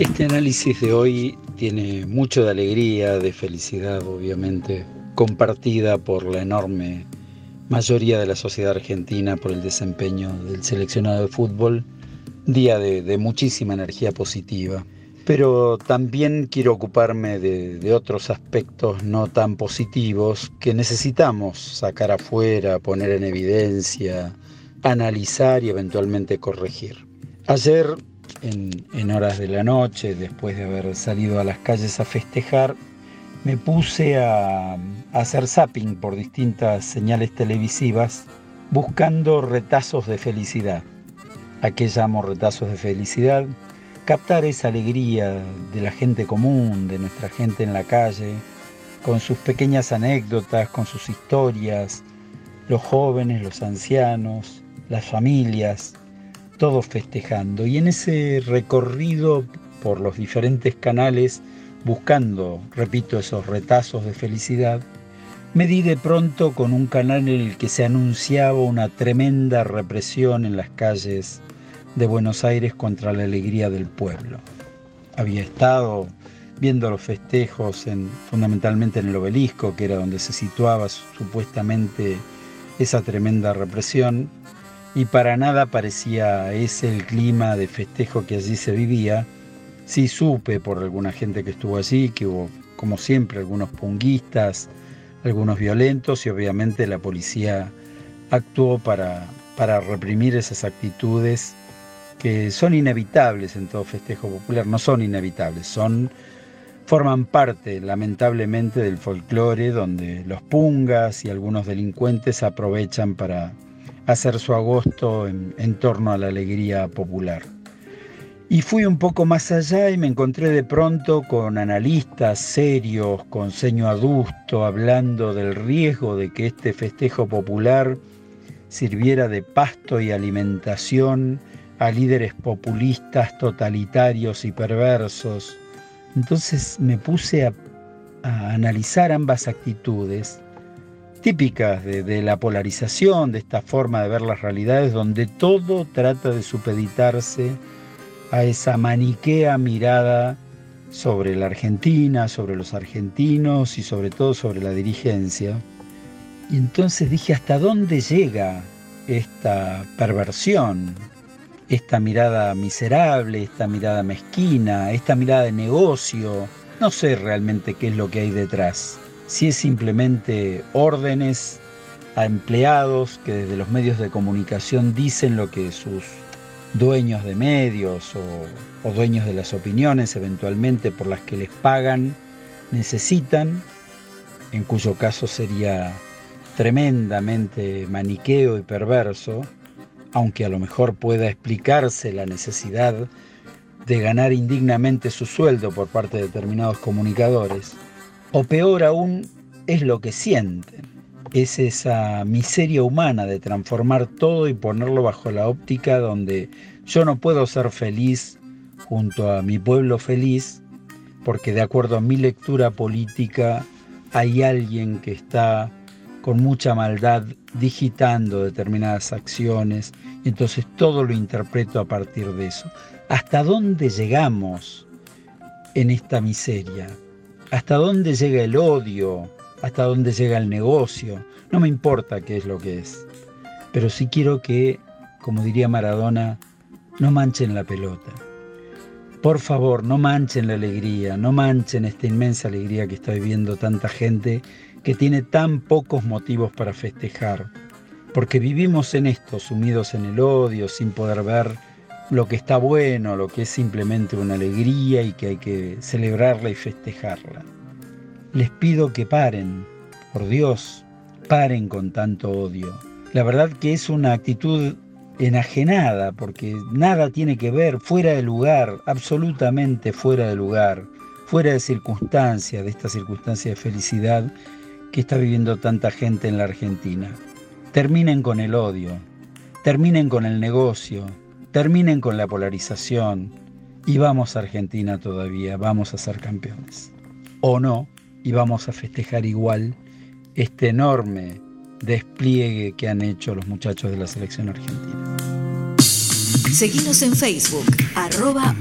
Este análisis de hoy tiene mucho de alegría, de felicidad, obviamente, compartida por la enorme mayoría de la sociedad argentina por el desempeño del seleccionado de fútbol, día de, muchísima energía positiva. Pero también quiero ocuparme de, de otros aspectos no tan positivos que necesitamos sacar afuera, poner en evidencia, analizar y eventualmente corregir. Ayer, en, horas de la noche, después de haber salido a las calles a festejar, me puse a, hacer zapping por distintas señales televisivas buscando retazos de felicidad. ¿A qué llamo retazos de felicidad? Captar esa alegría de la gente común, de nuestra gente en la calle, con sus pequeñas anécdotas, con sus historias, los jóvenes, los ancianos, las familias, todos festejando. Y en ese recorrido por los diferentes canales, buscando, repito, esos retazos de felicidad, me di de pronto con un canal en el que se anunciaba una tremenda represión en las calles de Buenos Aires contra la alegría del pueblo. Había estado viendo los festejos en, fundamentalmente en el obelisco, que era donde se situaba supuestamente esa tremenda represión, y para nada parecía ese el clima de festejo que allí se vivía, Sí supe por alguna gente que estuvo allí que hubo, como siempre, algunos punguistas, algunos violentos y obviamente la policía actuó para, para reprimir esas actitudes que son inevitables en todo festejo popular, no son inevitables, son forman parte lamentablemente del folclore donde los pungas y algunos delincuentes aprovechan para hacer su agosto en torno a la alegría popular. Y fui un poco más allá y me encontré de pronto con analistas serios, con ceño adusto, hablando del riesgo de que este festejo popular sirviera de pasto y alimentación a líderes populistas, totalitarios y perversos. Entonces me puse a, analizar ambas actitudes típicas de, la polarización, de esta forma de ver las realidades, donde todo trata de supeditarse a esa maniquea mirada sobre la Argentina, sobre los argentinos y sobre todo sobre la dirigencia. Y entonces dije, ¿hasta dónde llega esta perversión? Esta mirada miserable, esta mirada mezquina, esta mirada de negocio. No sé realmente qué es lo que hay detrás. Si es simplemente órdenes a empleados que desde los medios de comunicación dicen lo que sus dueños de medios o, dueños de las opiniones eventualmente por las que les pagan necesitan, en cuyo caso sería tremendamente maniqueo y perverso, aunque a lo mejor pueda explicarse la necesidad de ganar indignamente su sueldo por parte de determinados comunicadores, o peor aún es lo que sienten, es esa miseria humana de transformar todo y ponerlo bajo la óptica donde yo no puedo ser feliz junto a mi pueblo feliz, porque de acuerdo a mi lectura política hay alguien que está con mucha maldad digitando determinadas acciones, y entonces todo lo interpreto a partir de eso. ¿Hasta dónde llegamos en esta miseria? ¿Hasta dónde llega el odio? hasta dónde llega el negocio, no me importa qué es lo que es, pero sí quiero que, como diría Maradona, no manchen la pelota. Por favor, no manchen la alegría, no manchen esta inmensa alegría que está viviendo tanta gente que tiene tan pocos motivos para festejar, porque vivimos en esto, sumidos en el odio, sin poder ver lo que está bueno, lo que es simplemente una alegría y que hay que celebrarla y festejarla les pido que paren, por Dios, paren con tanto odio. La verdad que es una actitud enajenada, porque nada tiene que ver, fuera de lugar, absolutamente fuera de lugar, fuera de circunstancia, de esta circunstancia de felicidad que está viviendo tanta gente en la Argentina. Terminen con el odio, terminen con el negocio, terminen con la polarización y vamos a Argentina todavía, vamos a ser campeones. O no, y vamos a festejar igual este enorme despliegue que han hecho los muchachos de la selección argentina. Seguimos en Facebook, arroba.